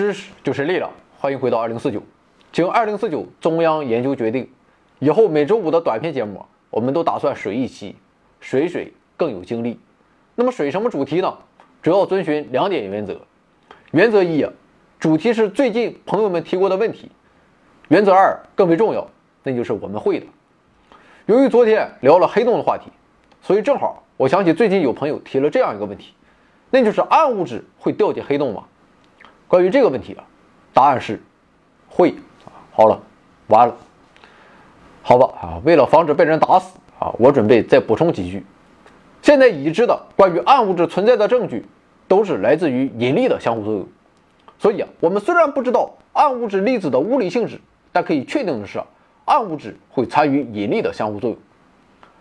知识就是力量，欢迎回到二零四九。经二零四九中央研究决定，以后每周五的短片节目，我们都打算水一期，水水更有精力。那么水什么主题呢？主要遵循两点原则。原则一，主题是最近朋友们提过的问题。原则二更为重要，那就是我们会的。由于昨天聊了黑洞的话题，所以正好我想起最近有朋友提了这样一个问题，那就是暗物质会掉进黑洞吗？关于这个问题啊，答案是会。好了，完了，好吧啊，为了防止被人打死啊，我准备再补充几句。现在已知的关于暗物质存在的证据，都是来自于引力的相互作用。所以啊，我们虽然不知道暗物质粒子的物理性质，但可以确定的是，暗物质会参与引力的相互作用。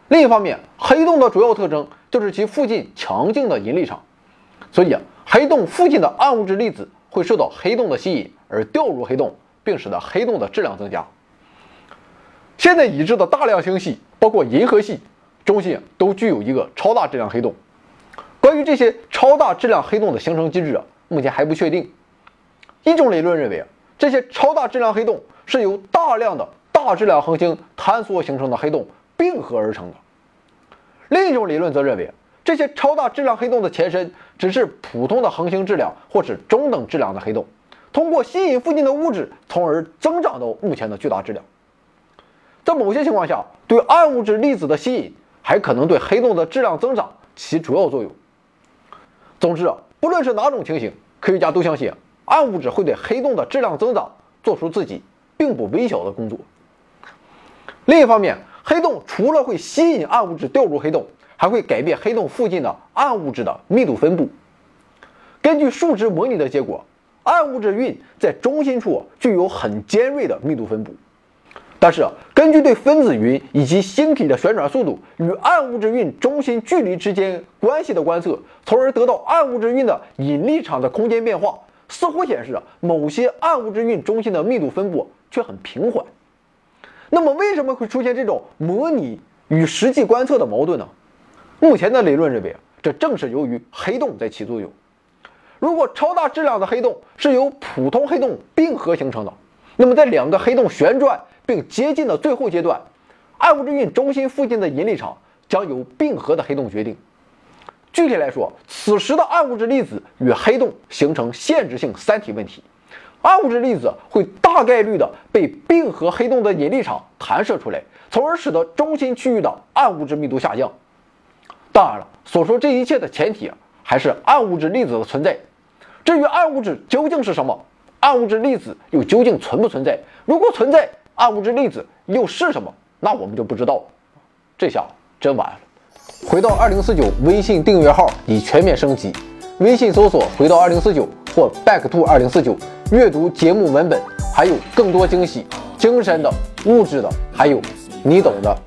另一方面，黑洞的主要特征就是其附近强劲的引力场，所以啊，黑洞附近的暗物质粒子会受到黑洞的吸引而掉入黑洞，并使得黑洞的质量增加。现在已知的大量星系，包括银河系。中心都具有一个超大质量黑洞。关于这些超大质量黑洞的形成机制啊，目前还不确定。一种理论认为啊，这些超大质量黑洞是由大量的大质量恒星坍缩形成的黑洞并合而成的。另一种理论则认为，这些超大质量黑洞的前身只是普通的恒星质量或是中等质量的黑洞，通过吸引附近的物质，从而增长到目前的巨大质量。在某些情况下，对暗物质粒子的吸引。还可能对黑洞的质量增长起主要作用。总之啊，不论是哪种情形，科学家都相信暗物质会对黑洞的质量增长做出自己并不微小的工作。另一方面，黑洞除了会吸引暗物质掉入黑洞，还会改变黑洞附近的暗物质的密度分布。根据数值模拟的结果，暗物质晕在中心处具有很尖锐的密度分布。但是，根据对分子云以及星体的旋转速度与暗物质晕中心距离之间关系的观测，从而得到暗物质晕的引力场的空间变化，似乎显示某些暗物质晕中心的密度分布却很平缓。那么，为什么会出现这种模拟与实际观测的矛盾呢？目前的理论认为，这正是由于黑洞在起作用。如果超大质量的黑洞是由普通黑洞并合形成的，那么在两个黑洞旋转。并接近的最后阶段，暗物质晕中心附近的引力场将由并合的黑洞决定。具体来说，此时的暗物质粒子与黑洞形成限制性三体问题，暗物质粒子会大概率的被并合黑洞的引力场弹射出来，从而使得中心区域的暗物质密度下降。当然了，所说这一切的前提还是暗物质粒子的存在。至于暗物质究竟是什么，暗物质粒子又究竟存不存在？如果存在，暗物质粒子又是什么？那我们就不知道了。这下真完了。回到二零四九微信订阅号已全面升级，微信搜索“回到二零四九”或 “back to 二零四九”，阅读节目文本，还有更多惊喜，精神的、物质的，还有你懂的。